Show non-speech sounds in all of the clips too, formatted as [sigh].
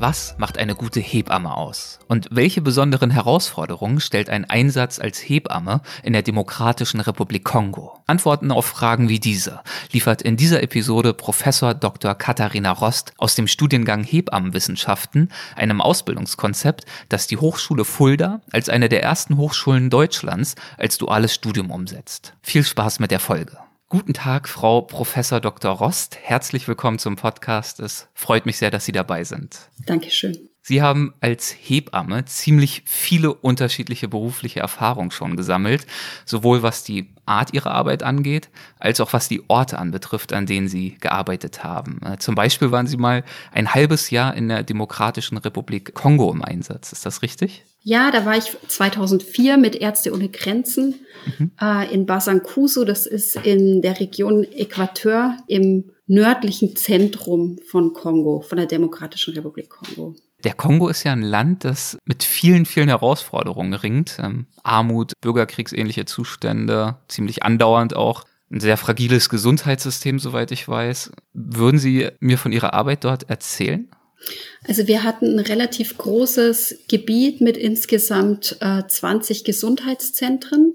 Was macht eine gute Hebamme aus? Und welche besonderen Herausforderungen stellt ein Einsatz als Hebamme in der Demokratischen Republik Kongo? Antworten auf Fragen wie diese liefert in dieser Episode Professor Dr. Katharina Rost aus dem Studiengang Hebammenwissenschaften, einem Ausbildungskonzept, das die Hochschule Fulda als eine der ersten Hochschulen Deutschlands als duales Studium umsetzt. Viel Spaß mit der Folge. Guten Tag, Frau Professor Dr. Rost. Herzlich willkommen zum Podcast. Es freut mich sehr, dass Sie dabei sind. Dankeschön. Sie haben als Hebamme ziemlich viele unterschiedliche berufliche Erfahrungen schon gesammelt, sowohl was die Art Ihrer Arbeit angeht, als auch was die Orte anbetrifft, an denen Sie gearbeitet haben. Äh, zum Beispiel waren Sie mal ein halbes Jahr in der Demokratischen Republik Kongo im Einsatz. Ist das richtig? Ja, da war ich 2004 mit Ärzte ohne Grenzen mhm. äh, in Basankuso. Das ist in der Region Äquateur im nördlichen Zentrum von Kongo, von der Demokratischen Republik Kongo. Der Kongo ist ja ein Land, das mit vielen, vielen Herausforderungen ringt. Ähm, Armut, bürgerkriegsähnliche Zustände, ziemlich andauernd auch. Ein sehr fragiles Gesundheitssystem, soweit ich weiß. Würden Sie mir von Ihrer Arbeit dort erzählen? Also wir hatten ein relativ großes Gebiet mit insgesamt äh, 20 Gesundheitszentren.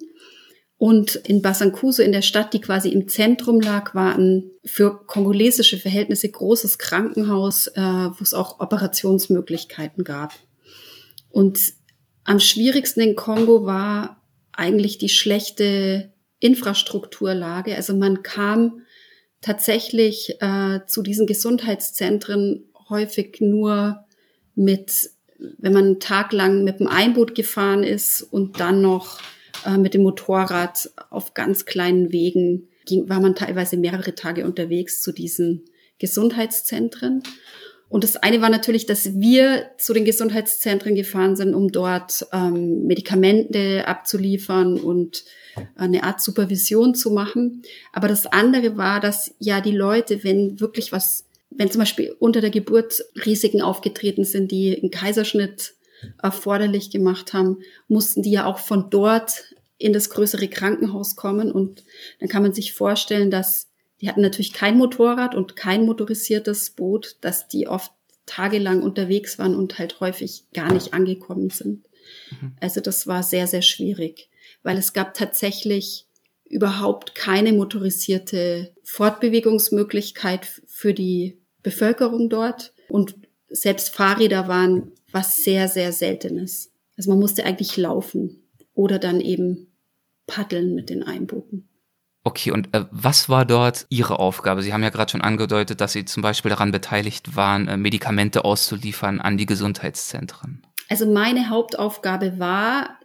Und in Basankuso, in der Stadt, die quasi im Zentrum lag, war ein für kongolesische Verhältnisse großes Krankenhaus, äh, wo es auch Operationsmöglichkeiten gab. Und am schwierigsten in Kongo war eigentlich die schlechte Infrastrukturlage. Also man kam tatsächlich äh, zu diesen Gesundheitszentren häufig nur mit, wenn man einen Tag lang mit dem Einboot gefahren ist und dann noch äh, mit dem Motorrad auf ganz kleinen Wegen ging, war man teilweise mehrere Tage unterwegs zu diesen Gesundheitszentren. Und das eine war natürlich, dass wir zu den Gesundheitszentren gefahren sind, um dort ähm, Medikamente abzuliefern und eine Art Supervision zu machen. Aber das andere war, dass ja die Leute, wenn wirklich was, wenn zum Beispiel unter der Geburt Risiken aufgetreten sind, die einen Kaiserschnitt erforderlich gemacht haben, mussten die ja auch von dort in das größere Krankenhaus kommen. Und dann kann man sich vorstellen, dass die hatten natürlich kein Motorrad und kein motorisiertes Boot, dass die oft tagelang unterwegs waren und halt häufig gar nicht angekommen sind. Mhm. Also das war sehr, sehr schwierig, weil es gab tatsächlich überhaupt keine motorisierte Fortbewegungsmöglichkeit für die Bevölkerung dort. Und selbst Fahrräder waren was sehr, sehr Seltenes. Also man musste eigentlich laufen oder dann eben paddeln mit den Einbooten. Okay, und äh, was war dort Ihre Aufgabe? Sie haben ja gerade schon angedeutet, dass Sie zum Beispiel daran beteiligt waren, äh, Medikamente auszuliefern an die Gesundheitszentren. Also meine Hauptaufgabe war,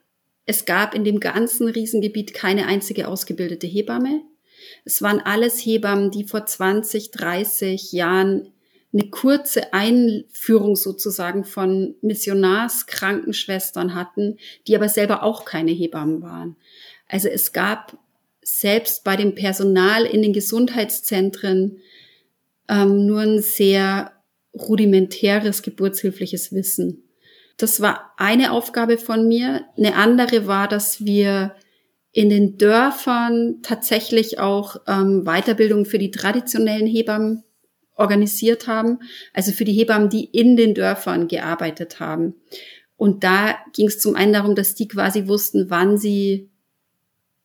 es gab in dem ganzen Riesengebiet keine einzige ausgebildete Hebamme. Es waren alles Hebammen, die vor 20, 30 Jahren eine kurze Einführung sozusagen von Missionarskrankenschwestern hatten, die aber selber auch keine Hebammen waren. Also es gab selbst bei dem Personal in den Gesundheitszentren ähm, nur ein sehr rudimentäres geburtshilfliches Wissen. Das war eine Aufgabe von mir. Eine andere war, dass wir in den Dörfern tatsächlich auch ähm, Weiterbildung für die traditionellen Hebammen organisiert haben, also für die Hebammen, die in den Dörfern gearbeitet haben. Und da ging es zum einen darum, dass die quasi wussten, wann sie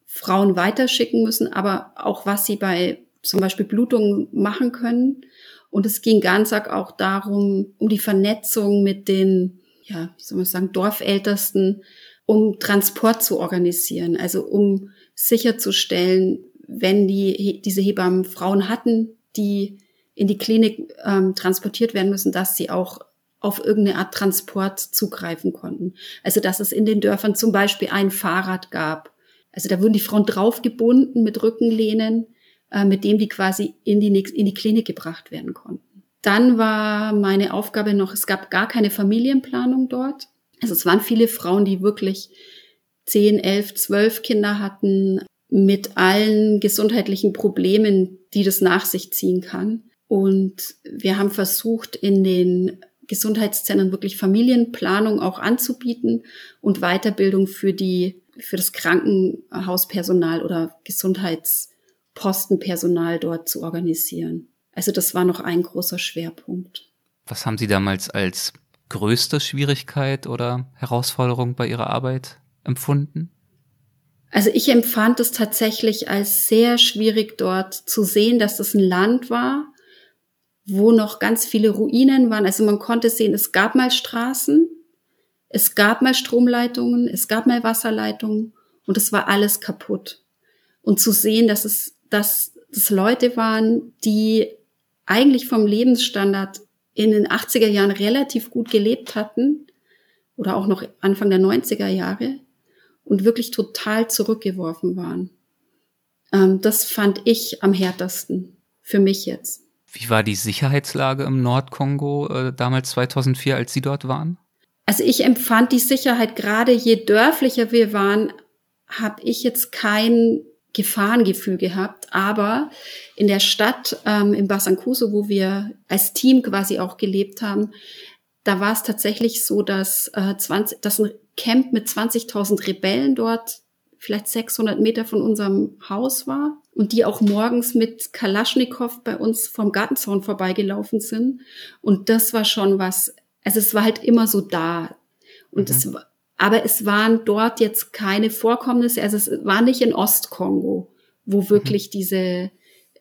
Frauen weiterschicken müssen, aber auch was sie bei zum Beispiel Blutungen machen können. Und es ging ganz arg auch darum, um die Vernetzung mit den, ja, wie soll man sagen, Dorfältesten, um Transport zu organisieren, also um sicherzustellen, wenn die, diese Hebammen Frauen hatten, die in die Klinik ähm, transportiert werden müssen, dass sie auch auf irgendeine Art Transport zugreifen konnten. Also dass es in den Dörfern zum Beispiel ein Fahrrad gab. Also da wurden die Frauen draufgebunden mit Rückenlehnen, äh, mit dem die quasi in die, in die Klinik gebracht werden konnten. Dann war meine Aufgabe noch, es gab gar keine Familienplanung dort. Also es waren viele Frauen, die wirklich zehn, elf, zwölf Kinder hatten mit allen gesundheitlichen Problemen, die das nach sich ziehen kann. Und wir haben versucht, in den Gesundheitszentren wirklich Familienplanung auch anzubieten und Weiterbildung für die, für das Krankenhauspersonal oder Gesundheitspostenpersonal dort zu organisieren. Also das war noch ein großer Schwerpunkt. Was haben Sie damals als größte Schwierigkeit oder Herausforderung bei Ihrer Arbeit empfunden? Also ich empfand es tatsächlich als sehr schwierig dort zu sehen, dass das ein Land war, wo noch ganz viele Ruinen waren. Also man konnte sehen, es gab mal Straßen, es gab mal Stromleitungen, es gab mal Wasserleitungen und es war alles kaputt. Und zu sehen, dass es, dass das Leute waren, die eigentlich vom Lebensstandard in den 80er Jahren relativ gut gelebt hatten oder auch noch Anfang der 90er Jahre und wirklich total zurückgeworfen waren. Ähm, das fand ich am härtesten für mich jetzt. Wie war die Sicherheitslage im Nordkongo äh, damals 2004, als Sie dort waren? Also ich empfand die Sicherheit gerade je dörflicher wir waren, habe ich jetzt kein Gefahrengefühl gehabt. Aber in der Stadt, ähm, in Basankuso, wo wir als Team quasi auch gelebt haben, da war es tatsächlich so, dass, äh, 20, dass ein Camp mit 20.000 Rebellen dort vielleicht 600 Meter von unserem Haus war und die auch morgens mit Kalaschnikow bei uns vom Gartenzaun vorbeigelaufen sind. Und das war schon was, also es war halt immer so da. Und mhm. es war, aber es waren dort jetzt keine Vorkommnisse, also es war nicht in Ostkongo, wo mhm. wirklich mhm. diese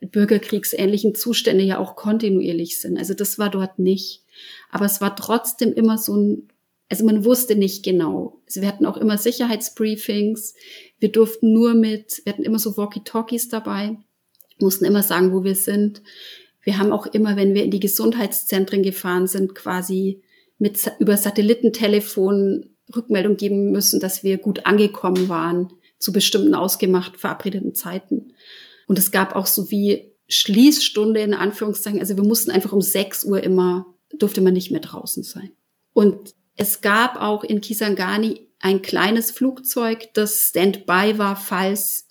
bürgerkriegsähnlichen Zustände ja auch kontinuierlich sind. Also das war dort nicht. Aber es war trotzdem immer so ein, also man wusste nicht genau. Also wir hatten auch immer Sicherheitsbriefings. Wir durften nur mit, wir hatten immer so Walkie-Talkies dabei, mussten immer sagen, wo wir sind. Wir haben auch immer, wenn wir in die Gesundheitszentren gefahren sind, quasi mit über Satellitentelefon Rückmeldung geben müssen, dass wir gut angekommen waren zu bestimmten ausgemacht verabredeten Zeiten. Und es gab auch so wie Schließstunde in Anführungszeichen. Also wir mussten einfach um 6 Uhr immer, durfte man nicht mehr draußen sein. Und es gab auch in Kisangani ein kleines Flugzeug, das Standby war, falls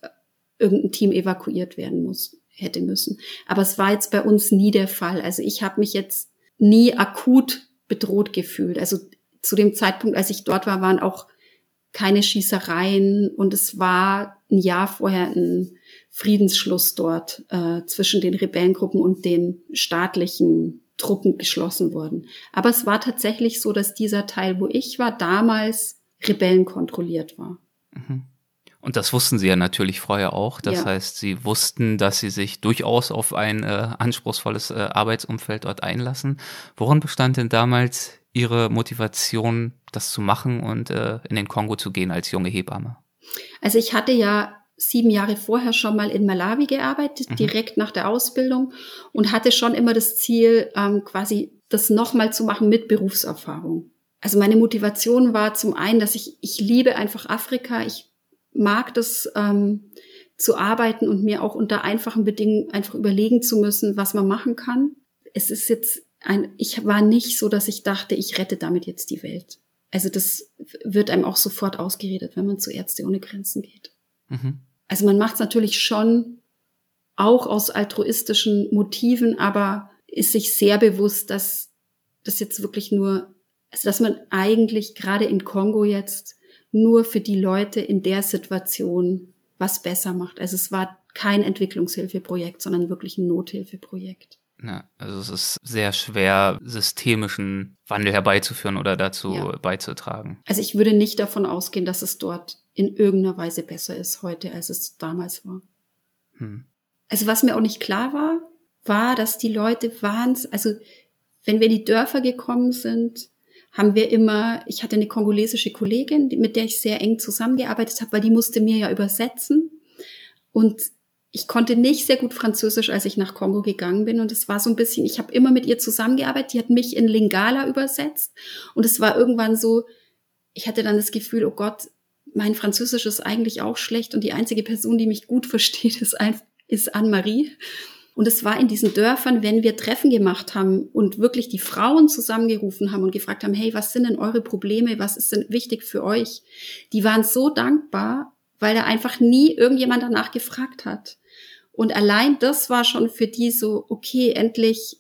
irgendein Team evakuiert werden muss, hätte müssen. Aber es war jetzt bei uns nie der Fall. Also ich habe mich jetzt nie akut bedroht gefühlt. Also zu dem Zeitpunkt, als ich dort war, waren auch keine Schießereien und es war ein Jahr vorher ein Friedensschluss dort äh, zwischen den Rebellengruppen und den staatlichen Truppen geschlossen worden. Aber es war tatsächlich so, dass dieser Teil, wo ich war, damals Rebellen kontrolliert war. Mhm. Und das wussten Sie ja natürlich vorher auch. Das ja. heißt, Sie wussten, dass Sie sich durchaus auf ein äh, anspruchsvolles äh, Arbeitsumfeld dort einlassen. Worin bestand denn damals Ihre Motivation, das zu machen und äh, in den Kongo zu gehen als junge Hebamme? Also ich hatte ja sieben Jahre vorher schon mal in Malawi gearbeitet, mhm. direkt nach der Ausbildung und hatte schon immer das Ziel, ähm, quasi das nochmal zu machen mit Berufserfahrung. Also meine Motivation war zum einen, dass ich, ich liebe einfach Afrika, ich mag das ähm, zu arbeiten und mir auch unter einfachen Bedingungen einfach überlegen zu müssen, was man machen kann. Es ist jetzt ein, ich war nicht so, dass ich dachte, ich rette damit jetzt die Welt. Also das wird einem auch sofort ausgeredet, wenn man zu Ärzte ohne Grenzen geht. Mhm. Also man macht es natürlich schon auch aus altruistischen Motiven, aber ist sich sehr bewusst, dass das jetzt wirklich nur, also dass man eigentlich gerade in Kongo jetzt nur für die Leute in der Situation was besser macht. Also es war kein Entwicklungshilfeprojekt, sondern wirklich ein Nothilfeprojekt. Ja, also es ist sehr schwer, systemischen Wandel herbeizuführen oder dazu ja. beizutragen. Also ich würde nicht davon ausgehen, dass es dort in irgendeiner Weise besser ist heute, als es damals war. Hm. Also was mir auch nicht klar war, war, dass die Leute waren, also wenn wir in die Dörfer gekommen sind, haben wir immer, ich hatte eine kongolesische Kollegin, mit der ich sehr eng zusammengearbeitet habe, weil die musste mir ja übersetzen. Und ich konnte nicht sehr gut Französisch, als ich nach Kongo gegangen bin. Und es war so ein bisschen, ich habe immer mit ihr zusammengearbeitet. Die hat mich in Lingala übersetzt. Und es war irgendwann so, ich hatte dann das Gefühl, oh Gott, mein Französisch ist eigentlich auch schlecht. Und die einzige Person, die mich gut [laughs] versteht, ist, ist Anne-Marie. Und es war in diesen Dörfern, wenn wir Treffen gemacht haben und wirklich die Frauen zusammengerufen haben und gefragt haben, hey, was sind denn eure Probleme? Was ist denn wichtig für euch? Die waren so dankbar, weil da einfach nie irgendjemand danach gefragt hat. Und allein das war schon für die so, okay, endlich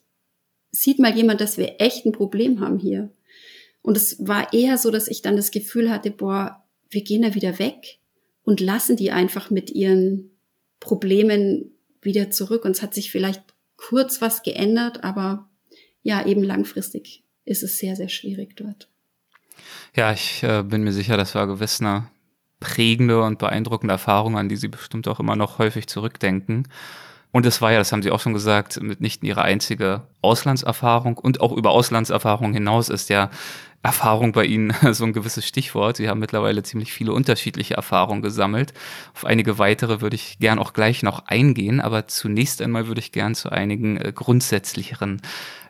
sieht mal jemand, dass wir echt ein Problem haben hier. Und es war eher so, dass ich dann das Gefühl hatte, boah, wir gehen da wieder weg und lassen die einfach mit ihren Problemen wieder zurück. Und es hat sich vielleicht kurz was geändert, aber ja, eben langfristig ist es sehr, sehr schwierig dort. Ja, ich äh, bin mir sicher, das war gewiss eine prägende und beeindruckende Erfahrung, an die Sie bestimmt auch immer noch häufig zurückdenken. Und es war ja, das haben Sie auch schon gesagt, mitnichten Ihre einzige Auslandserfahrung und auch über Auslandserfahrung hinaus ist ja Erfahrung bei Ihnen [laughs] so ein gewisses Stichwort. Sie haben mittlerweile ziemlich viele unterschiedliche Erfahrungen gesammelt. Auf einige weitere würde ich gern auch gleich noch eingehen, aber zunächst einmal würde ich gern zu einigen äh, grundsätzlicheren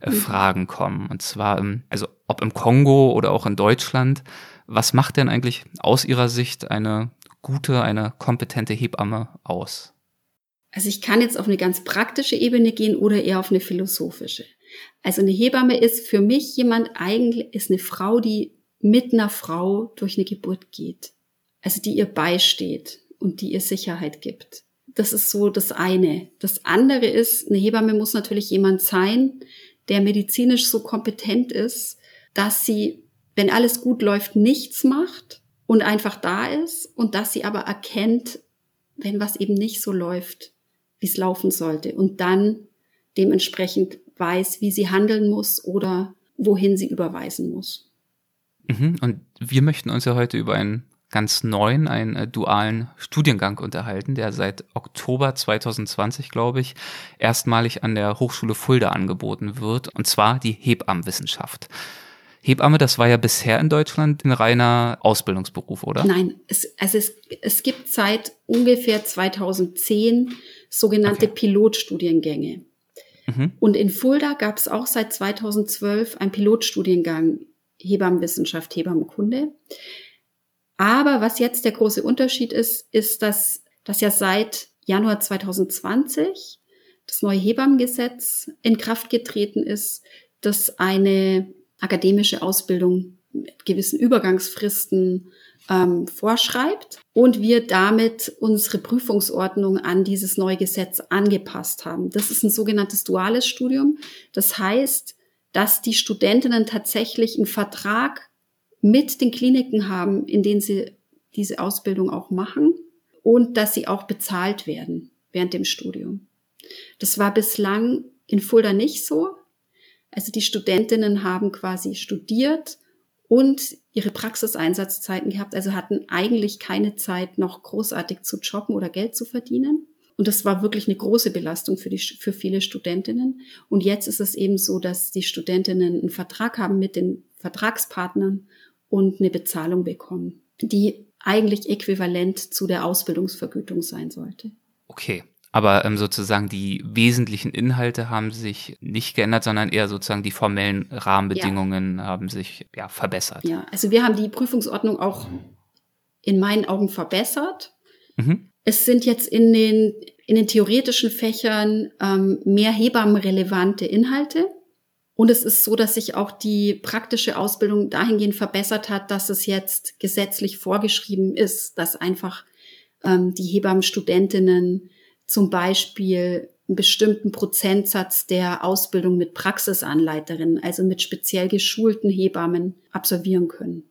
äh, mhm. Fragen kommen. Und zwar, ähm, also ob im Kongo oder auch in Deutschland, was macht denn eigentlich aus Ihrer Sicht eine gute, eine kompetente Hebamme aus? Also ich kann jetzt auf eine ganz praktische Ebene gehen oder eher auf eine philosophische. Also eine Hebamme ist für mich jemand eigentlich, ist eine Frau, die mit einer Frau durch eine Geburt geht. Also die ihr beisteht und die ihr Sicherheit gibt. Das ist so das eine. Das andere ist, eine Hebamme muss natürlich jemand sein, der medizinisch so kompetent ist, dass sie, wenn alles gut läuft, nichts macht und einfach da ist und dass sie aber erkennt, wenn was eben nicht so läuft, wie es laufen sollte und dann dementsprechend weiß, wie sie handeln muss oder wohin sie überweisen muss. Mhm. Und wir möchten uns ja heute über einen ganz neuen, einen äh, dualen Studiengang unterhalten, der seit Oktober 2020, glaube ich, erstmalig an der Hochschule Fulda angeboten wird, und zwar die Hebammenwissenschaft. Hebamme, das war ja bisher in Deutschland ein reiner Ausbildungsberuf, oder? Nein, es, also es, es gibt seit ungefähr 2010 sogenannte okay. Pilotstudiengänge. Mhm. Und in Fulda gab es auch seit 2012 einen Pilotstudiengang Hebammenwissenschaft, Hebammenkunde. Aber was jetzt der große Unterschied ist, ist, dass das ja seit Januar 2020 das neue Hebammengesetz in Kraft getreten ist, das eine akademische Ausbildung mit gewissen Übergangsfristen ähm, vorschreibt und wir damit unsere Prüfungsordnung an dieses neue Gesetz angepasst haben. Das ist ein sogenanntes duales Studium. Das heißt, dass die Studentinnen tatsächlich einen Vertrag mit den Kliniken haben, in denen sie diese Ausbildung auch machen und dass sie auch bezahlt werden während dem Studium. Das war bislang in Fulda nicht so. Also die Studentinnen haben quasi studiert und ihre Praxiseinsatzzeiten gehabt, also hatten eigentlich keine Zeit, noch großartig zu jobben oder Geld zu verdienen. Und das war wirklich eine große Belastung für, die, für viele Studentinnen. Und jetzt ist es eben so, dass die Studentinnen einen Vertrag haben mit den Vertragspartnern und eine Bezahlung bekommen, die eigentlich äquivalent zu der Ausbildungsvergütung sein sollte. Okay. Aber ähm, sozusagen die wesentlichen Inhalte haben sich nicht geändert, sondern eher sozusagen die formellen Rahmenbedingungen ja. haben sich ja verbessert. Ja, also wir haben die Prüfungsordnung auch in meinen Augen verbessert. Mhm. Es sind jetzt in den, in den theoretischen Fächern ähm, mehr hebammenrelevante Inhalte. Und es ist so, dass sich auch die praktische Ausbildung dahingehend verbessert hat, dass es jetzt gesetzlich vorgeschrieben ist, dass einfach ähm, die Hebammenstudentinnen zum Beispiel einen bestimmten Prozentsatz der Ausbildung mit Praxisanleiterinnen, also mit speziell geschulten Hebammen absolvieren können.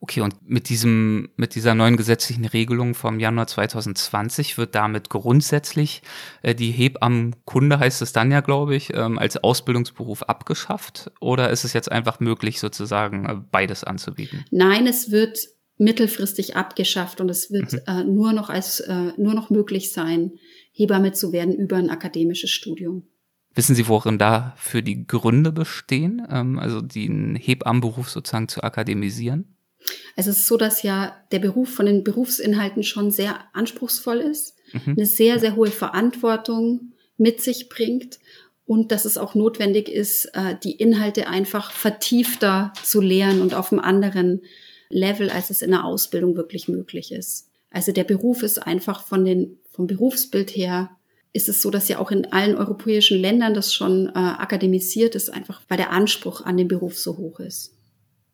Okay, und mit diesem, mit dieser neuen gesetzlichen Regelung vom Januar 2020 wird damit grundsätzlich äh, die Hebammenkunde, heißt es dann ja, glaube ich, ähm, als Ausbildungsberuf abgeschafft? Oder ist es jetzt einfach möglich, sozusagen äh, beides anzubieten? Nein, es wird mittelfristig abgeschafft und es wird mhm. äh, nur noch als äh, nur noch möglich sein, Hebamme zu werden über ein akademisches Studium. Wissen Sie, worin da für die Gründe bestehen, ähm, also den Hebammenberuf sozusagen zu akademisieren? Also es ist so, dass ja der Beruf von den Berufsinhalten schon sehr anspruchsvoll ist, mhm. eine sehr, sehr hohe Verantwortung mit sich bringt und dass es auch notwendig ist, äh, die Inhalte einfach vertiefter zu lehren und auf einem anderen Level, als es in der Ausbildung wirklich möglich ist. Also der Beruf ist einfach von den vom Berufsbild her ist es so, dass ja auch in allen europäischen Ländern das schon äh, akademisiert ist, einfach weil der Anspruch an den Beruf so hoch ist.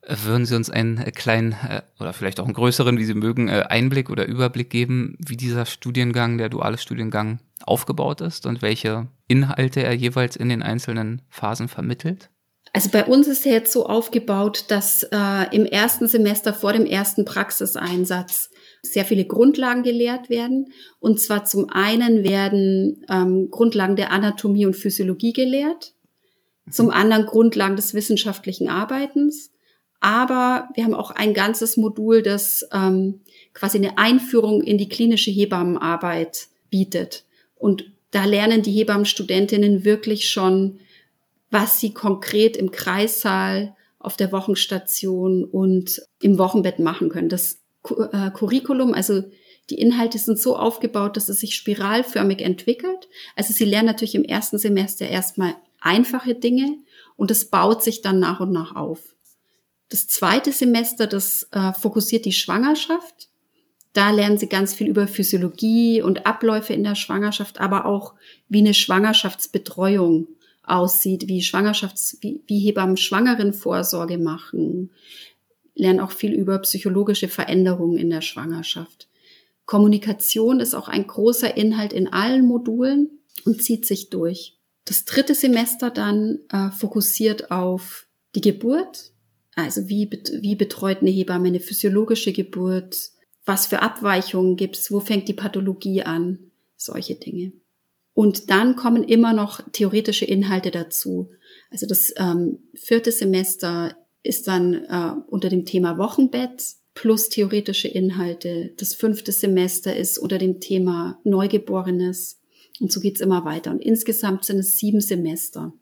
Würden Sie uns einen äh, kleinen äh, oder vielleicht auch einen größeren, wie Sie mögen, äh, Einblick oder Überblick geben, wie dieser Studiengang, der duale Studiengang aufgebaut ist und welche Inhalte er jeweils in den einzelnen Phasen vermittelt? Also bei uns ist er jetzt so aufgebaut, dass äh, im ersten Semester vor dem ersten Praxiseinsatz sehr viele Grundlagen gelehrt werden. Und zwar zum einen werden ähm, Grundlagen der Anatomie und Physiologie gelehrt, zum mhm. anderen Grundlagen des wissenschaftlichen Arbeitens. Aber wir haben auch ein ganzes Modul, das ähm, quasi eine Einführung in die klinische Hebammenarbeit bietet. Und da lernen die Hebammenstudentinnen wirklich schon was sie konkret im Kreissaal, auf der Wochenstation und im Wochenbett machen können. Das Curriculum, also die Inhalte sind so aufgebaut, dass es sich spiralförmig entwickelt. Also sie lernen natürlich im ersten Semester erstmal einfache Dinge und es baut sich dann nach und nach auf. Das zweite Semester, das äh, fokussiert die Schwangerschaft. Da lernen sie ganz viel über Physiologie und Abläufe in der Schwangerschaft, aber auch wie eine Schwangerschaftsbetreuung aussieht, wie Schwangerschafts-, wie, wie Hebammen Schwangerenvorsorge machen, lernen auch viel über psychologische Veränderungen in der Schwangerschaft. Kommunikation ist auch ein großer Inhalt in allen Modulen und zieht sich durch. Das dritte Semester dann äh, fokussiert auf die Geburt, also wie, wie betreut eine Hebamme eine physiologische Geburt, was für Abweichungen gibt's, wo fängt die Pathologie an, solche Dinge. Und dann kommen immer noch theoretische Inhalte dazu. Also das ähm, vierte Semester ist dann äh, unter dem Thema Wochenbett plus theoretische Inhalte. Das fünfte Semester ist unter dem Thema Neugeborenes. Und so geht's immer weiter. Und insgesamt sind es sieben Semester.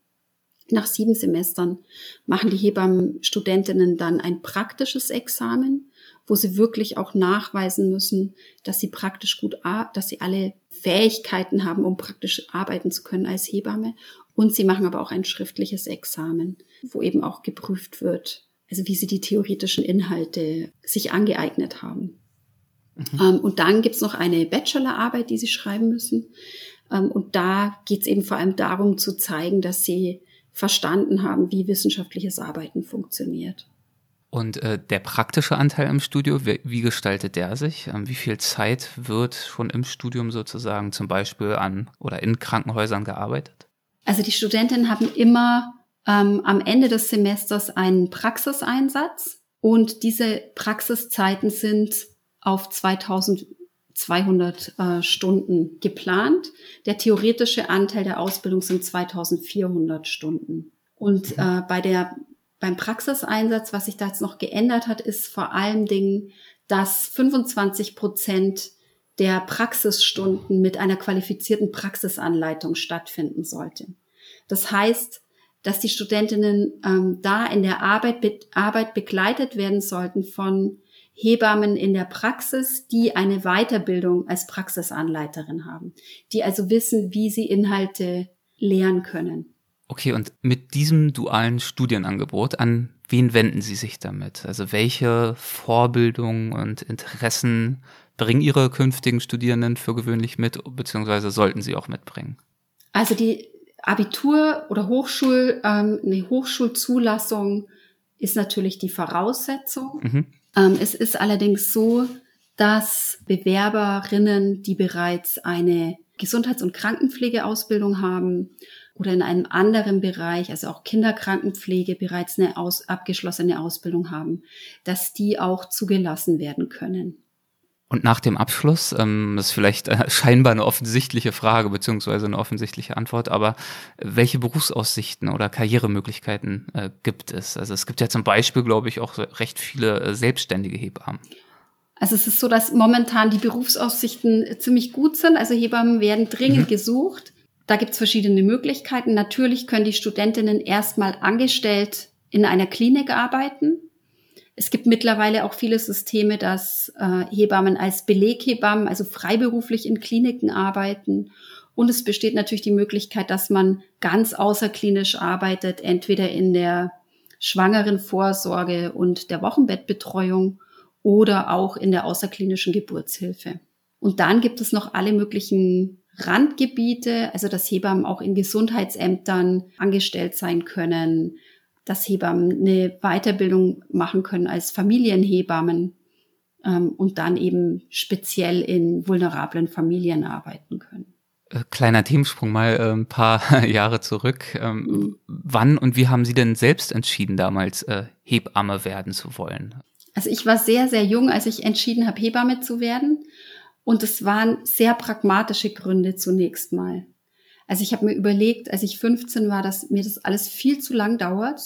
Nach sieben Semestern machen die Hebammenstudentinnen dann ein praktisches Examen, wo sie wirklich auch nachweisen müssen, dass sie praktisch gut, dass sie alle Fähigkeiten haben, um praktisch arbeiten zu können als Hebamme. Und sie machen aber auch ein schriftliches Examen, wo eben auch geprüft wird, also wie sie die theoretischen Inhalte sich angeeignet haben. Mhm. Ähm, und dann gibt's noch eine Bachelorarbeit, die sie schreiben müssen. Ähm, und da geht's eben vor allem darum zu zeigen, dass sie verstanden haben, wie wissenschaftliches Arbeiten funktioniert. Und äh, der praktische Anteil im Studio, wie, wie gestaltet der sich? Ähm, wie viel Zeit wird schon im Studium sozusagen zum Beispiel an oder in Krankenhäusern gearbeitet? Also die Studentinnen haben immer ähm, am Ende des Semesters einen Praxiseinsatz und diese Praxiszeiten sind auf 2200 äh, Stunden geplant. Der theoretische Anteil der Ausbildung sind 2400 Stunden. Und mhm. äh, bei der beim Praxiseinsatz, was sich da jetzt noch geändert hat, ist vor allen Dingen, dass 25 Prozent der Praxisstunden mit einer qualifizierten Praxisanleitung stattfinden sollte. Das heißt, dass die Studentinnen ähm, da in der Arbeit, be Arbeit begleitet werden sollten von Hebammen in der Praxis, die eine Weiterbildung als Praxisanleiterin haben, die also wissen, wie sie Inhalte lehren können. Okay, und mit diesem dualen Studienangebot, an wen wenden Sie sich damit? Also welche Vorbildungen und Interessen bringen Ihre künftigen Studierenden für gewöhnlich mit, beziehungsweise sollten sie auch mitbringen? Also die Abitur oder Hochschul, ähm, eine Hochschulzulassung ist natürlich die Voraussetzung. Mhm. Ähm, es ist allerdings so, dass Bewerberinnen, die bereits eine Gesundheits- und Krankenpflegeausbildung haben oder in einem anderen Bereich, also auch Kinderkrankenpflege, bereits eine aus, abgeschlossene Ausbildung haben, dass die auch zugelassen werden können. Und nach dem Abschluss, ähm, das ist vielleicht äh, scheinbar eine offensichtliche Frage beziehungsweise eine offensichtliche Antwort, aber welche Berufsaussichten oder Karrieremöglichkeiten äh, gibt es? Also es gibt ja zum Beispiel, glaube ich, auch recht viele äh, selbstständige Hebammen. Also es ist so, dass momentan die Berufsaussichten ziemlich gut sind. Also Hebammen werden dringend mhm. gesucht. Da gibt es verschiedene Möglichkeiten. Natürlich können die Studentinnen erstmal angestellt in einer Klinik arbeiten. Es gibt mittlerweile auch viele Systeme, dass äh, Hebammen als Beleghebammen, also freiberuflich in Kliniken arbeiten. Und es besteht natürlich die Möglichkeit, dass man ganz außerklinisch arbeitet, entweder in der schwangeren Vorsorge und der Wochenbettbetreuung oder auch in der außerklinischen Geburtshilfe. Und dann gibt es noch alle möglichen Randgebiete, also dass Hebammen auch in Gesundheitsämtern angestellt sein können, dass Hebammen eine Weiterbildung machen können als Familienhebammen ähm, und dann eben speziell in vulnerablen Familien arbeiten können. Äh, kleiner Themensprung mal äh, ein paar [laughs] Jahre zurück. Ähm, mhm. Wann und wie haben Sie denn selbst entschieden, damals äh, Hebamme werden zu wollen? Also ich war sehr, sehr jung, als ich entschieden habe, Hebamme zu werden. Und es waren sehr pragmatische Gründe zunächst mal. Also ich habe mir überlegt, als ich 15 war, dass mir das alles viel zu lang dauert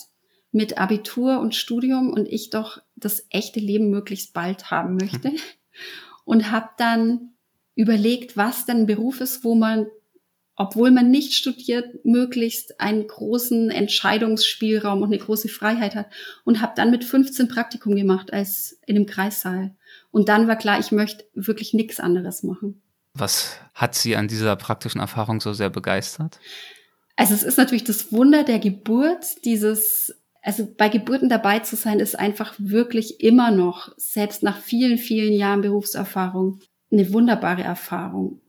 mit Abitur und Studium und ich doch das echte Leben möglichst bald haben möchte. Und habe dann überlegt, was denn ein Beruf ist, wo man, obwohl man nicht studiert, möglichst einen großen Entscheidungsspielraum und eine große Freiheit hat. Und habe dann mit 15 Praktikum gemacht als in einem Kreissaal. Und dann war klar, ich möchte wirklich nichts anderes machen. Was hat Sie an dieser praktischen Erfahrung so sehr begeistert? Also es ist natürlich das Wunder der Geburt, dieses, also bei Geburten dabei zu sein, ist einfach wirklich immer noch, selbst nach vielen, vielen Jahren Berufserfahrung, eine wunderbare Erfahrung.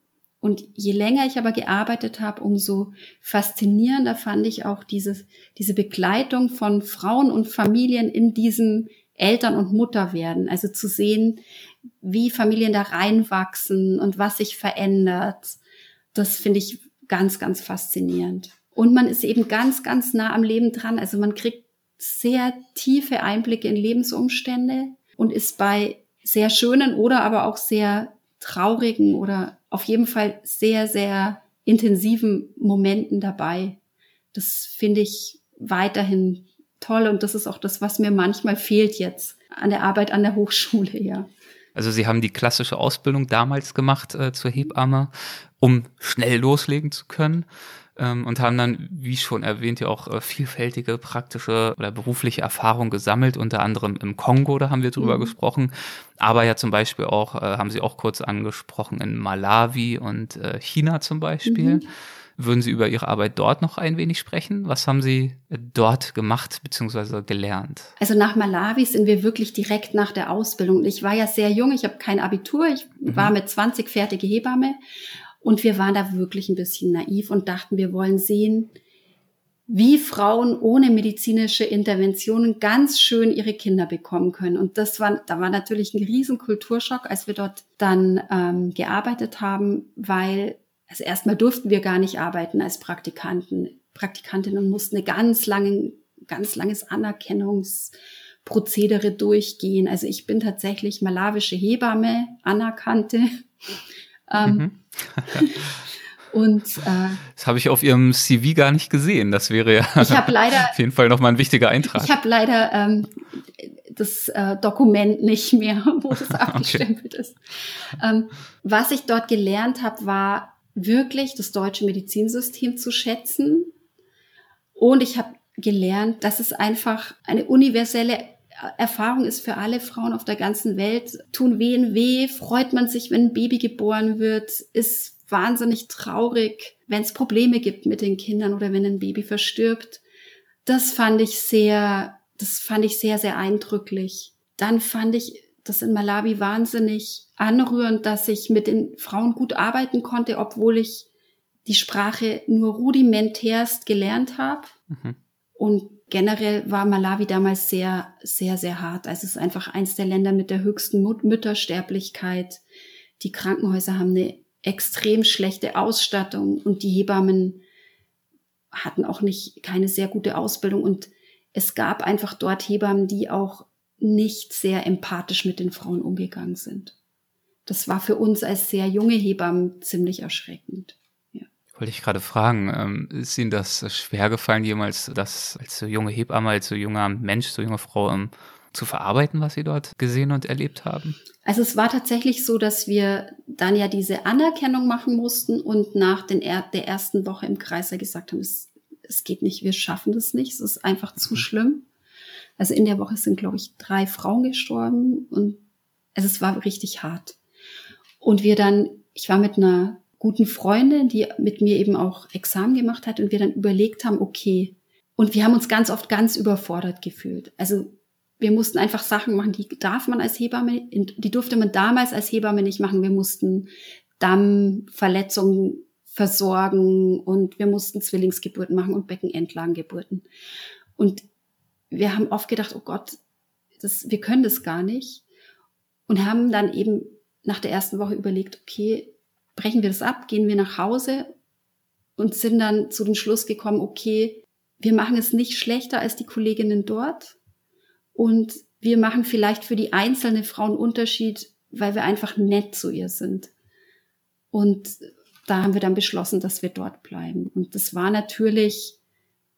Und je länger ich aber gearbeitet habe, umso faszinierender fand ich auch dieses, diese Begleitung von Frauen und Familien in diesem Eltern- und Mutterwerden. Also zu sehen, wie Familien da reinwachsen und was sich verändert. Das finde ich ganz, ganz faszinierend. Und man ist eben ganz, ganz nah am Leben dran. Also man kriegt sehr tiefe Einblicke in Lebensumstände und ist bei sehr schönen oder aber auch sehr traurigen oder auf jeden Fall sehr, sehr intensiven Momenten dabei. Das finde ich weiterhin toll und das ist auch das, was mir manchmal fehlt jetzt an der Arbeit an der Hochschule, [laughs] ja. Also Sie haben die klassische Ausbildung damals gemacht äh, zur Hebamme, um schnell loslegen zu können ähm, und haben dann, wie schon erwähnt, ja auch äh, vielfältige praktische oder berufliche Erfahrungen gesammelt, unter anderem im Kongo, da haben wir drüber mhm. gesprochen, aber ja zum Beispiel auch, äh, haben Sie auch kurz angesprochen, in Malawi und äh, China zum Beispiel. Mhm. Würden Sie über Ihre Arbeit dort noch ein wenig sprechen? Was haben Sie dort gemacht bzw. gelernt? Also nach Malawi sind wir wirklich direkt nach der Ausbildung. Ich war ja sehr jung, ich habe kein Abitur, ich mhm. war mit 20 fertige Hebamme und wir waren da wirklich ein bisschen naiv und dachten, wir wollen sehen, wie Frauen ohne medizinische Interventionen ganz schön ihre Kinder bekommen können. Und das war, da war natürlich ein riesen Kulturschock, als wir dort dann ähm, gearbeitet haben, weil also erstmal durften wir gar nicht arbeiten als Praktikanten. Praktikantinnen mussten eine ganz lange, ganz langes Anerkennungsprozedere durchgehen. Also ich bin tatsächlich malawische Hebamme, anerkannte. Ähm, mhm. [laughs] Und äh, das habe ich auf Ihrem CV gar nicht gesehen. Das wäre ja leider, [laughs] auf jeden Fall nochmal ein wichtiger Eintrag. Ich habe leider ähm, das äh, Dokument nicht mehr, [laughs] wo es abgestempelt okay. ist. Ähm, was ich dort gelernt habe, war wirklich das deutsche Medizinsystem zu schätzen. Und ich habe gelernt, dass es einfach eine universelle Erfahrung ist für alle Frauen auf der ganzen Welt. Tun wehen weh, freut man sich, wenn ein Baby geboren wird, ist wahnsinnig traurig, wenn es Probleme gibt mit den Kindern oder wenn ein Baby verstirbt. Das fand ich sehr, das fand ich sehr, sehr eindrücklich. Dann fand ich das in Malawi wahnsinnig anrührend, dass ich mit den Frauen gut arbeiten konnte, obwohl ich die Sprache nur rudimentärst gelernt habe. Mhm. Und generell war Malawi damals sehr, sehr, sehr hart. Also es ist einfach eins der Länder mit der höchsten Mut Müttersterblichkeit. Die Krankenhäuser haben eine extrem schlechte Ausstattung und die Hebammen hatten auch nicht keine sehr gute Ausbildung und es gab einfach dort Hebammen, die auch nicht sehr empathisch mit den Frauen umgegangen sind. Das war für uns als sehr junge Hebammen ziemlich erschreckend. Wollte ich gerade fragen, ähm, ist Ihnen das schwer gefallen, jemals das als so junge Hebamme, als so junger Mensch, so junge Frau ähm, zu verarbeiten, was Sie dort gesehen und erlebt haben? Also es war tatsächlich so, dass wir dann ja diese Anerkennung machen mussten und nach den er der ersten Woche im Kreis ja gesagt haben, es, es geht nicht, wir schaffen das nicht, es ist einfach zu mhm. schlimm. Also in der Woche sind, glaube ich, drei Frauen gestorben und also es war richtig hart. Und wir dann, ich war mit einer guten Freundin, die mit mir eben auch Examen gemacht hat und wir dann überlegt haben, okay, und wir haben uns ganz oft ganz überfordert gefühlt. Also wir mussten einfach Sachen machen, die darf man als Hebamme, die durfte man damals als Hebamme nicht machen. Wir mussten Dammverletzungen versorgen und wir mussten Zwillingsgeburten machen und Beckenendlagengeburten. Und wir haben oft gedacht, oh Gott, das, wir können das gar nicht. Und haben dann eben nach der ersten Woche überlegt, okay, brechen wir das ab, gehen wir nach Hause und sind dann zu dem Schluss gekommen, okay, wir machen es nicht schlechter als die Kolleginnen dort und wir machen vielleicht für die einzelne Frau einen Unterschied, weil wir einfach nett zu ihr sind. Und da haben wir dann beschlossen, dass wir dort bleiben. Und das war natürlich,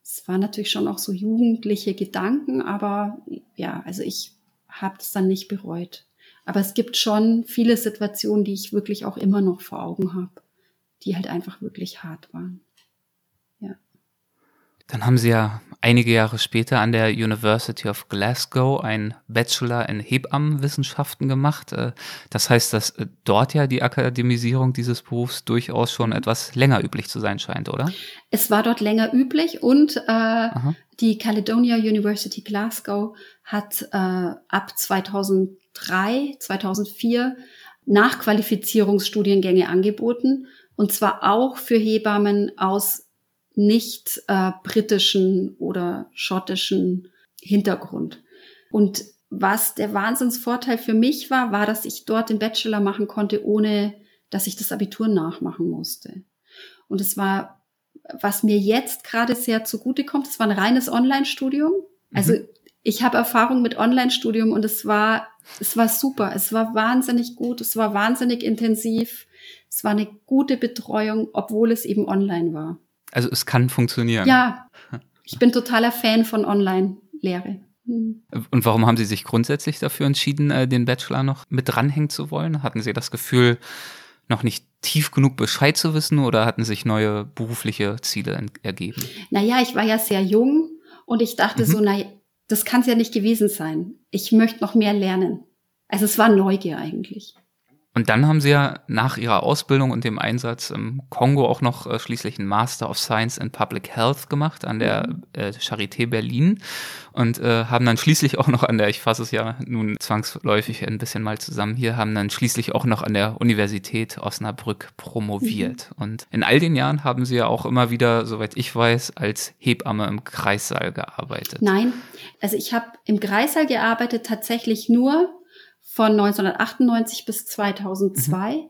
es war natürlich schon auch so jugendliche Gedanken, aber ja, also ich habe es dann nicht bereut. Aber es gibt schon viele Situationen, die ich wirklich auch immer noch vor Augen habe, die halt einfach wirklich hart waren. Ja. Dann haben Sie ja einige Jahre später an der University of Glasgow einen Bachelor in Hebammenwissenschaften gemacht. Äh, das heißt, dass äh, dort ja die Akademisierung dieses Berufs durchaus schon etwas länger üblich zu sein scheint, oder? Es war dort länger üblich und äh, die Caledonia University Glasgow hat äh, ab 2003, 2004 Nachqualifizierungsstudiengänge angeboten und zwar auch für Hebammen aus nicht äh, britischen oder schottischen Hintergrund. Und was der Wahnsinnsvorteil für mich war, war, dass ich dort den Bachelor machen konnte, ohne dass ich das Abitur nachmachen musste. Und es war, was mir jetzt gerade sehr zugute kommt, es war ein reines Online-Studium. Also mhm. ich habe Erfahrung mit Online-Studium und es war, es war super. Es war wahnsinnig gut. Es war wahnsinnig intensiv. Es war eine gute Betreuung, obwohl es eben online war. Also es kann funktionieren. Ja, ich bin totaler Fan von Online-Lehre. Mhm. Und warum haben Sie sich grundsätzlich dafür entschieden, äh, den Bachelor noch mit dranhängen zu wollen? Hatten Sie das Gefühl, noch nicht tief genug Bescheid zu wissen oder hatten sich neue berufliche Ziele ergeben? Naja, ich war ja sehr jung und ich dachte mhm. so, na, das kann es ja nicht gewesen sein. Ich möchte noch mehr lernen. Also es war Neugier eigentlich. Und dann haben sie ja nach ihrer Ausbildung und dem Einsatz im Kongo auch noch äh, schließlich einen Master of Science in Public Health gemacht an der mhm. äh, Charité Berlin und äh, haben dann schließlich auch noch an der, ich fasse es ja nun zwangsläufig ein bisschen mal zusammen hier, haben dann schließlich auch noch an der Universität Osnabrück promoviert. Mhm. Und in all den Jahren haben sie ja auch immer wieder, soweit ich weiß, als Hebamme im Kreissaal gearbeitet. Nein, also ich habe im Kreissaal gearbeitet tatsächlich nur von 1998 bis 2002 mhm.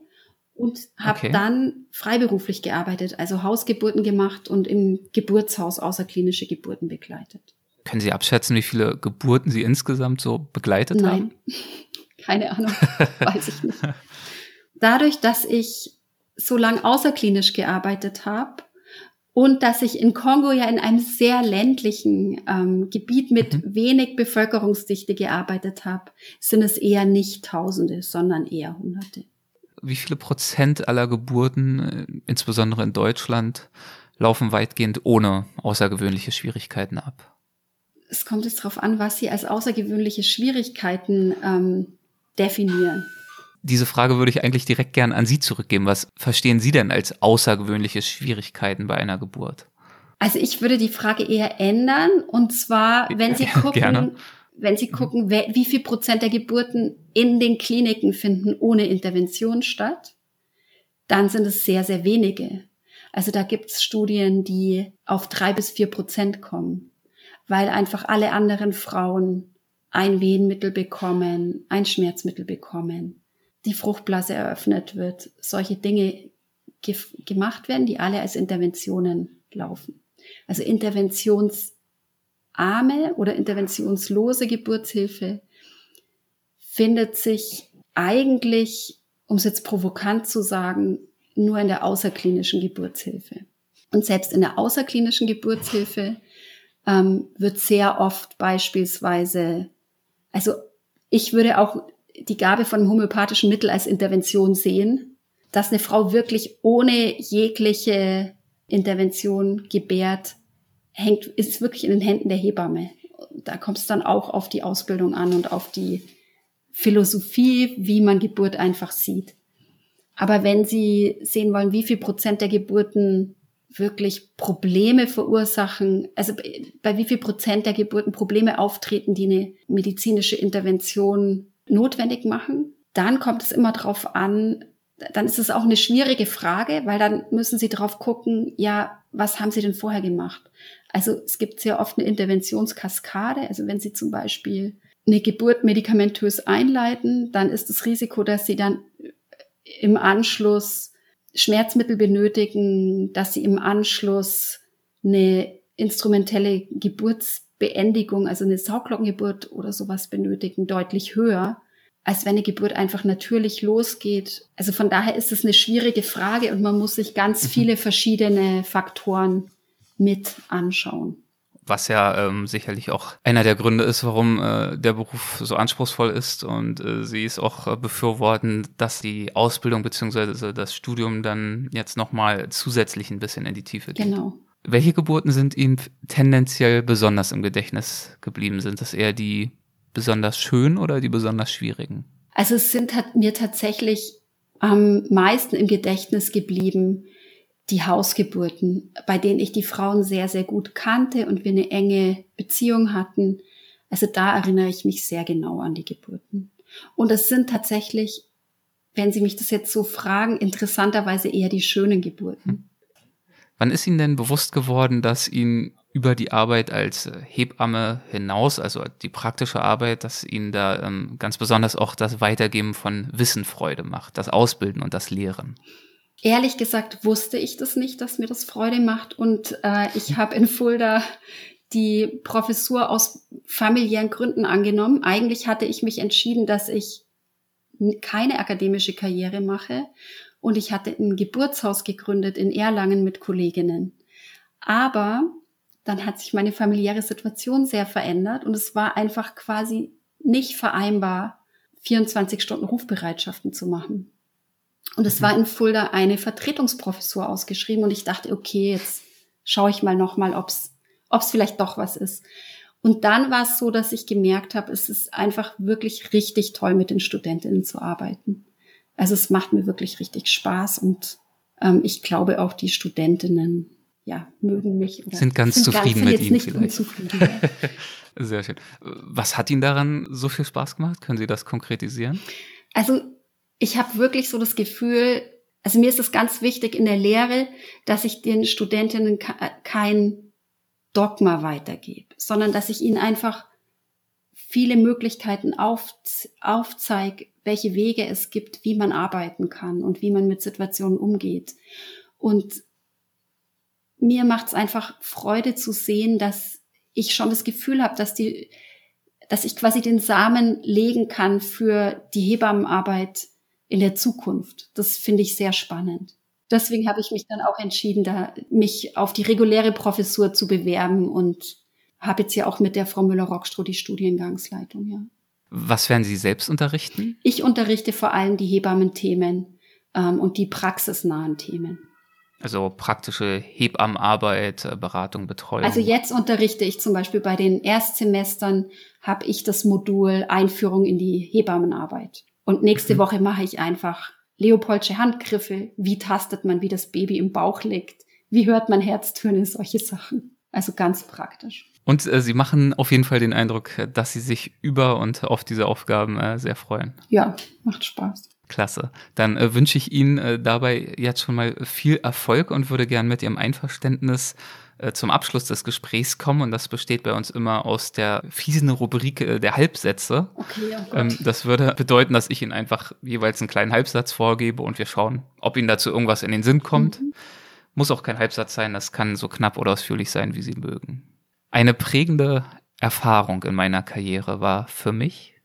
und habe okay. dann freiberuflich gearbeitet, also Hausgeburten gemacht und im Geburtshaus außerklinische Geburten begleitet. Können Sie abschätzen, wie viele Geburten Sie insgesamt so begleitet Nein. haben? Nein, [laughs] keine Ahnung, weiß ich nicht. [laughs] Dadurch, dass ich so lang außerklinisch gearbeitet habe, und dass ich in Kongo ja in einem sehr ländlichen ähm, Gebiet mit mhm. wenig Bevölkerungsdichte gearbeitet habe, sind es eher nicht Tausende, sondern eher Hunderte. Wie viele Prozent aller Geburten, äh, insbesondere in Deutschland, laufen weitgehend ohne außergewöhnliche Schwierigkeiten ab? Es kommt jetzt darauf an, was Sie als außergewöhnliche Schwierigkeiten ähm, definieren. Diese Frage würde ich eigentlich direkt gern an Sie zurückgeben. Was verstehen Sie denn als außergewöhnliche Schwierigkeiten bei einer Geburt? Also ich würde die Frage eher ändern und zwar, wenn Sie [laughs] gucken, Gerne. wenn Sie gucken, wie viel Prozent der Geburten in den Kliniken finden ohne Intervention statt, dann sind es sehr, sehr wenige. Also da gibt es Studien, die auf drei bis vier Prozent kommen, weil einfach alle anderen Frauen ein Wehenmittel bekommen, ein Schmerzmittel bekommen die Fruchtblase eröffnet wird, solche Dinge ge gemacht werden, die alle als Interventionen laufen. Also interventionsarme oder interventionslose Geburtshilfe findet sich eigentlich, um es jetzt provokant zu sagen, nur in der außerklinischen Geburtshilfe. Und selbst in der außerklinischen Geburtshilfe ähm, wird sehr oft beispielsweise, also ich würde auch die Gabe von homöopathischen Mittel als Intervention sehen, dass eine Frau wirklich ohne jegliche Intervention gebärt, hängt, ist wirklich in den Händen der Hebamme. Da kommt es dann auch auf die Ausbildung an und auf die Philosophie, wie man Geburt einfach sieht. Aber wenn Sie sehen wollen, wie viel Prozent der Geburten wirklich Probleme verursachen, also bei wie viel Prozent der Geburten Probleme auftreten, die eine medizinische Intervention notwendig machen. Dann kommt es immer darauf an, dann ist es auch eine schwierige Frage, weil dann müssen Sie drauf gucken, ja, was haben Sie denn vorher gemacht? Also es gibt sehr oft eine Interventionskaskade. Also wenn Sie zum Beispiel eine Geburt medikamentös einleiten, dann ist das Risiko, dass Sie dann im Anschluss Schmerzmittel benötigen, dass sie im Anschluss eine instrumentelle Geburtsbeendigung, also eine Sauglockengeburt oder sowas benötigen, deutlich höher, als wenn eine Geburt einfach natürlich losgeht. Also von daher ist es eine schwierige Frage und man muss sich ganz mhm. viele verschiedene Faktoren mit anschauen was ja ähm, sicherlich auch einer der Gründe ist, warum äh, der Beruf so anspruchsvoll ist. Und äh, sie ist auch äh, befürworten, dass die Ausbildung beziehungsweise das Studium dann jetzt nochmal zusätzlich ein bisschen in die Tiefe geht. Genau. Welche Geburten sind Ihnen tendenziell besonders im Gedächtnis geblieben? Sind das eher die besonders schönen oder die besonders schwierigen? Also es sind mir tatsächlich am meisten im Gedächtnis geblieben die Hausgeburten, bei denen ich die Frauen sehr, sehr gut kannte und wir eine enge Beziehung hatten. Also da erinnere ich mich sehr genau an die Geburten. Und es sind tatsächlich, wenn Sie mich das jetzt so fragen, interessanterweise eher die schönen Geburten. Wann ist Ihnen denn bewusst geworden, dass Ihnen über die Arbeit als Hebamme hinaus, also die praktische Arbeit, dass Ihnen da ähm, ganz besonders auch das Weitergeben von Wissen Freude macht, das Ausbilden und das Lehren? Ehrlich gesagt wusste ich das nicht, dass mir das Freude macht. Und äh, ich habe in Fulda die Professur aus familiären Gründen angenommen. Eigentlich hatte ich mich entschieden, dass ich keine akademische Karriere mache. Und ich hatte ein Geburtshaus gegründet in Erlangen mit Kolleginnen. Aber dann hat sich meine familiäre Situation sehr verändert und es war einfach quasi nicht vereinbar, 24 Stunden Rufbereitschaften zu machen. Und es war in Fulda eine Vertretungsprofessur ausgeschrieben und ich dachte, okay, jetzt schaue ich mal nochmal, ob es vielleicht doch was ist. Und dann war es so, dass ich gemerkt habe, es ist einfach wirklich richtig toll, mit den Studentinnen zu arbeiten. Also es macht mir wirklich richtig Spaß und ähm, ich glaube auch die Studentinnen ja, mögen mich. Oder sind ganz sind zufrieden ganz, mit Ihnen vielleicht. [laughs] Sehr schön. Was hat Ihnen daran so viel Spaß gemacht? Können Sie das konkretisieren? Also ich habe wirklich so das Gefühl, also mir ist es ganz wichtig in der Lehre, dass ich den Studentinnen kein Dogma weitergebe, sondern dass ich ihnen einfach viele Möglichkeiten auf, aufzeige, welche Wege es gibt, wie man arbeiten kann und wie man mit Situationen umgeht. Und mir macht es einfach Freude zu sehen, dass ich schon das Gefühl habe, dass die, dass ich quasi den Samen legen kann für die Hebammenarbeit in der Zukunft. Das finde ich sehr spannend. Deswegen habe ich mich dann auch entschieden, da mich auf die reguläre Professur zu bewerben und habe jetzt ja auch mit der Frau Müller-Rockstroh die Studiengangsleitung, ja. Was werden Sie selbst unterrichten? Ich unterrichte vor allem die Hebammenthemen ähm, und die praxisnahen Themen. Also praktische Hebammenarbeit, äh, Beratung, Betreuung. Also jetzt unterrichte ich zum Beispiel bei den Erstsemestern, habe ich das Modul Einführung in die Hebammenarbeit. Und nächste mhm. Woche mache ich einfach Leopoldsche Handgriffe. Wie tastet man, wie das Baby im Bauch liegt? Wie hört man Herztöne? Solche Sachen. Also ganz praktisch. Und äh, Sie machen auf jeden Fall den Eindruck, dass Sie sich über und auf diese Aufgaben äh, sehr freuen. Ja, macht Spaß. Klasse. Dann äh, wünsche ich Ihnen äh, dabei jetzt schon mal viel Erfolg und würde gern mit Ihrem Einverständnis äh, zum Abschluss des Gesprächs kommen und das besteht bei uns immer aus der fiesen Rubrik äh, der Halbsätze. Okay, oh ähm, das würde bedeuten, dass ich Ihnen einfach jeweils einen kleinen Halbsatz vorgebe und wir schauen, ob Ihnen dazu irgendwas in den Sinn kommt. Mhm. Muss auch kein Halbsatz sein, das kann so knapp oder ausführlich sein, wie Sie mögen. Eine prägende Erfahrung in meiner Karriere war für mich,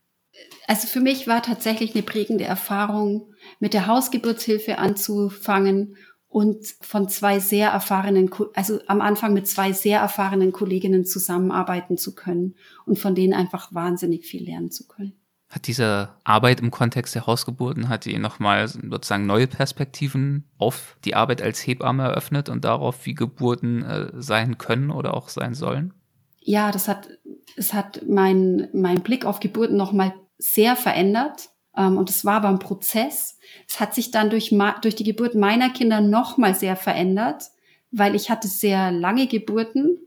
also für mich war tatsächlich eine prägende Erfahrung, mit der Hausgeburtshilfe anzufangen und von zwei sehr erfahrenen, also am Anfang mit zwei sehr erfahrenen Kolleginnen zusammenarbeiten zu können und von denen einfach wahnsinnig viel lernen zu können. Hat diese Arbeit im Kontext der Hausgeburten, hat die nochmal sozusagen neue Perspektiven auf die Arbeit als Hebamme eröffnet und darauf, wie Geburten äh, sein können oder auch sein sollen? Ja, das hat, es hat mein, mein Blick auf Geburten nochmal sehr verändert. Ähm, und es war aber ein Prozess. Es hat sich dann durch, durch die Geburt meiner Kinder nochmal sehr verändert, weil ich hatte sehr lange Geburten.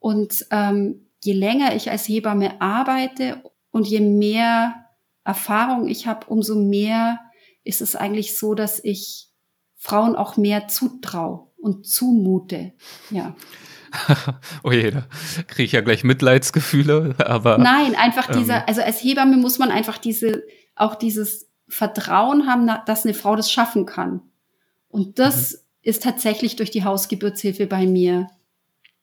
Und ähm, je länger ich als Hebamme arbeite und je mehr Erfahrung ich habe, umso mehr ist es eigentlich so, dass ich Frauen auch mehr zutraue und zumute. Ja. [laughs] oh je, da kriege ich ja gleich Mitleidsgefühle, aber. Nein, einfach ähm, dieser, also als Hebamme muss man einfach diese, auch dieses Vertrauen haben, dass eine Frau das schaffen kann. Und das mhm. ist tatsächlich durch die Hausgeburtshilfe bei mir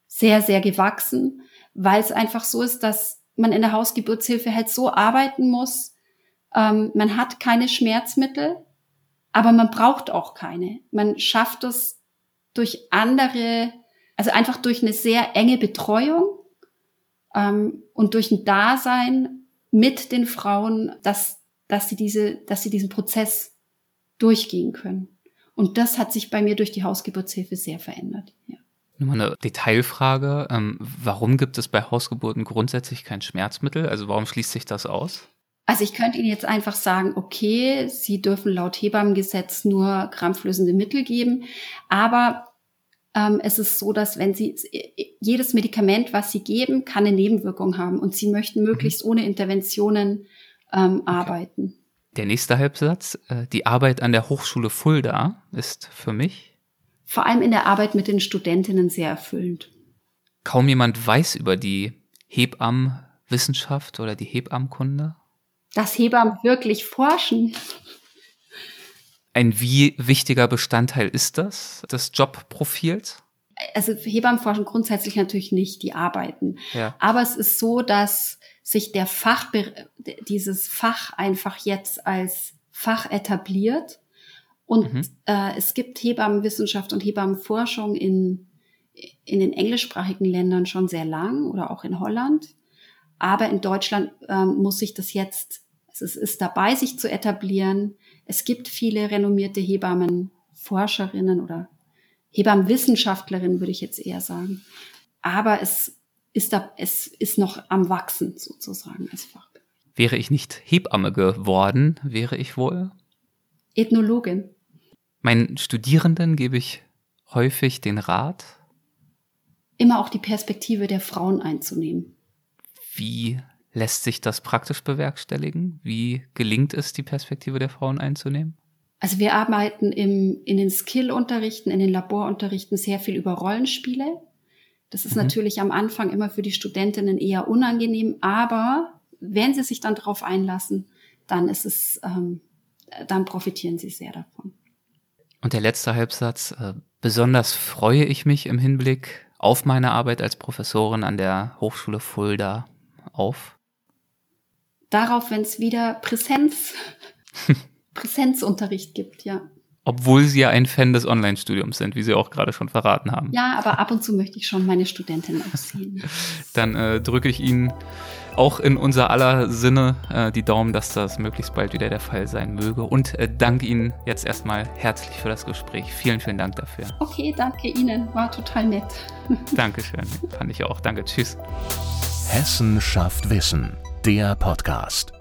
sehr, sehr gewachsen, weil es einfach so ist, dass man in der Hausgeburtshilfe halt so arbeiten muss. Ähm, man hat keine Schmerzmittel, aber man braucht auch keine. Man schafft es durch andere, also einfach durch eine sehr enge Betreuung ähm, und durch ein Dasein mit den Frauen, dass, dass sie diese, dass sie diesen Prozess durchgehen können. Und das hat sich bei mir durch die Hausgeburtshilfe sehr verändert. Nur eine Detailfrage. Ähm, warum gibt es bei Hausgeburten grundsätzlich kein Schmerzmittel? Also warum schließt sich das aus? Also ich könnte Ihnen jetzt einfach sagen, okay, Sie dürfen laut Hebammengesetz nur krampflösende Mittel geben, aber ähm, es ist so, dass wenn Sie jedes Medikament, was Sie geben, kann eine Nebenwirkung haben und Sie möchten möglichst mhm. ohne Interventionen ähm, okay. arbeiten. Der nächste Halbsatz, äh, die Arbeit an der Hochschule Fulda ist für mich vor allem in der Arbeit mit den Studentinnen sehr erfüllend. Kaum jemand weiß über die Hebammenwissenschaft oder die Hebammenkunde. Dass Hebammen wirklich forschen. Ein wie wichtiger Bestandteil ist das des Jobprofils? Also Hebammen forschen grundsätzlich natürlich nicht, die arbeiten. Ja. Aber es ist so, dass sich der Fach, dieses Fach einfach jetzt als Fach etabliert. Und mhm. äh, es gibt Hebammenwissenschaft und Hebammenforschung in, in den englischsprachigen Ländern schon sehr lang oder auch in Holland. Aber in Deutschland ähm, muss sich das jetzt, also es ist dabei, sich zu etablieren. Es gibt viele renommierte Hebammenforscherinnen oder Hebammenwissenschaftlerinnen, würde ich jetzt eher sagen. Aber es ist da, es ist noch am Wachsen sozusagen als Fachbereich. Wäre ich nicht Hebamme geworden, wäre ich wohl? Ethnologin. Meinen Studierenden gebe ich häufig den Rat, immer auch die Perspektive der Frauen einzunehmen. Wie lässt sich das praktisch bewerkstelligen? Wie gelingt es, die Perspektive der Frauen einzunehmen? Also wir arbeiten im, in den Skill-Unterrichten, in den Laborunterrichten sehr viel über Rollenspiele. Das ist mhm. natürlich am Anfang immer für die Studentinnen eher unangenehm, aber wenn sie sich dann darauf einlassen, dann ist es, ähm, dann profitieren sie sehr davon. Und der letzte Halbsatz, äh, besonders freue ich mich im Hinblick auf meine Arbeit als Professorin an der Hochschule Fulda auf. Darauf, wenn es wieder Präsenz, [laughs] Präsenzunterricht gibt, ja. Obwohl Sie ja ein Fan des Online-Studiums sind, wie Sie auch gerade schon verraten haben. Ja, aber ab und zu möchte ich schon meine Studentinnen auch sehen. [laughs] Dann äh, drücke ich Ihnen auch in unser aller Sinne äh, die Daumen, dass das möglichst bald wieder der Fall sein möge. Und äh, danke Ihnen jetzt erstmal herzlich für das Gespräch. Vielen, vielen Dank dafür. Okay, danke Ihnen. War total nett. [laughs] Dankeschön. Fand ich auch. Danke. Tschüss. Hessen schafft Wissen. Der Podcast.